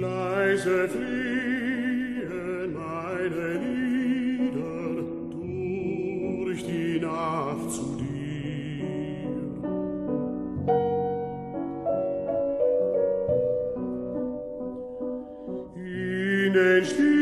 Leise fliehen meine Lieder durch die Nacht zu dir. In den Stil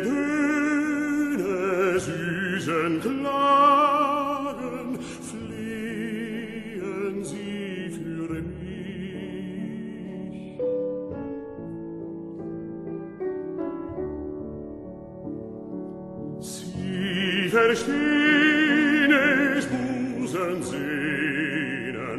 Der döhne süßen Klagen sie mich. verstehen es, Busen Sehnen,